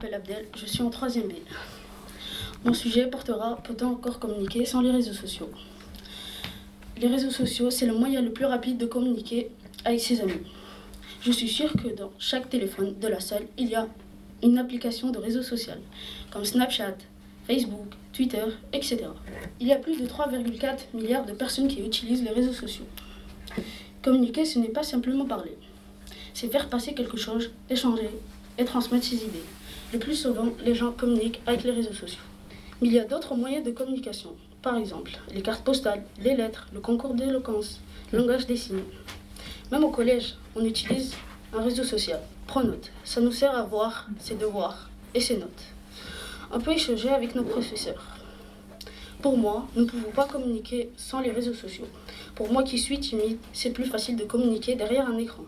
Je m'appelle Abdel, je suis en 3ème B. Mon sujet portera Peut-on encore communiquer sans les réseaux sociaux Les réseaux sociaux, c'est le moyen le plus rapide de communiquer avec ses amis. Je suis sûre que dans chaque téléphone de la salle, il y a une application de réseau social, comme Snapchat, Facebook, Twitter, etc. Il y a plus de 3,4 milliards de personnes qui utilisent les réseaux sociaux. Communiquer, ce n'est pas simplement parler. C'est faire passer quelque chose, échanger et transmettre ses idées. Le plus souvent, les gens communiquent avec les réseaux sociaux. Mais il y a d'autres moyens de communication. Par exemple, les cartes postales, les lettres, le concours d'éloquence, le langage des signes. Même au collège, on utilise un réseau social. Pronote. Ça nous sert à voir ses devoirs et ses notes. On peut échanger avec nos professeurs. Pour moi, nous ne pouvons pas communiquer sans les réseaux sociaux. Pour moi qui suis timide, c'est plus facile de communiquer derrière un écran.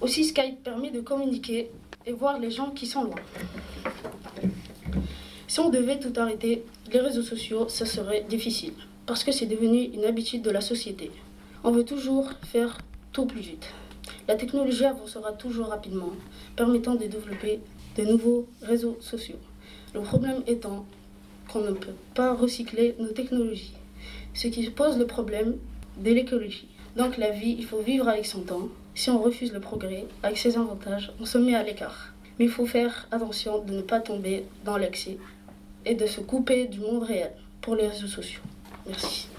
Aussi, Skype permet de communiquer et voir les gens qui sont loin. Si on devait tout arrêter, les réseaux sociaux, ça serait difficile, parce que c'est devenu une habitude de la société. On veut toujours faire tout plus vite. La technologie avancera toujours rapidement, permettant de développer de nouveaux réseaux sociaux. Le problème étant qu'on ne peut pas recycler nos technologies, ce qui pose le problème de l'écologie. Donc la vie, il faut vivre avec son temps. Si on refuse le progrès, avec ses avantages, on se met à l'écart. Mais il faut faire attention de ne pas tomber dans l'excès et de se couper du monde réel pour les réseaux sociaux. Merci.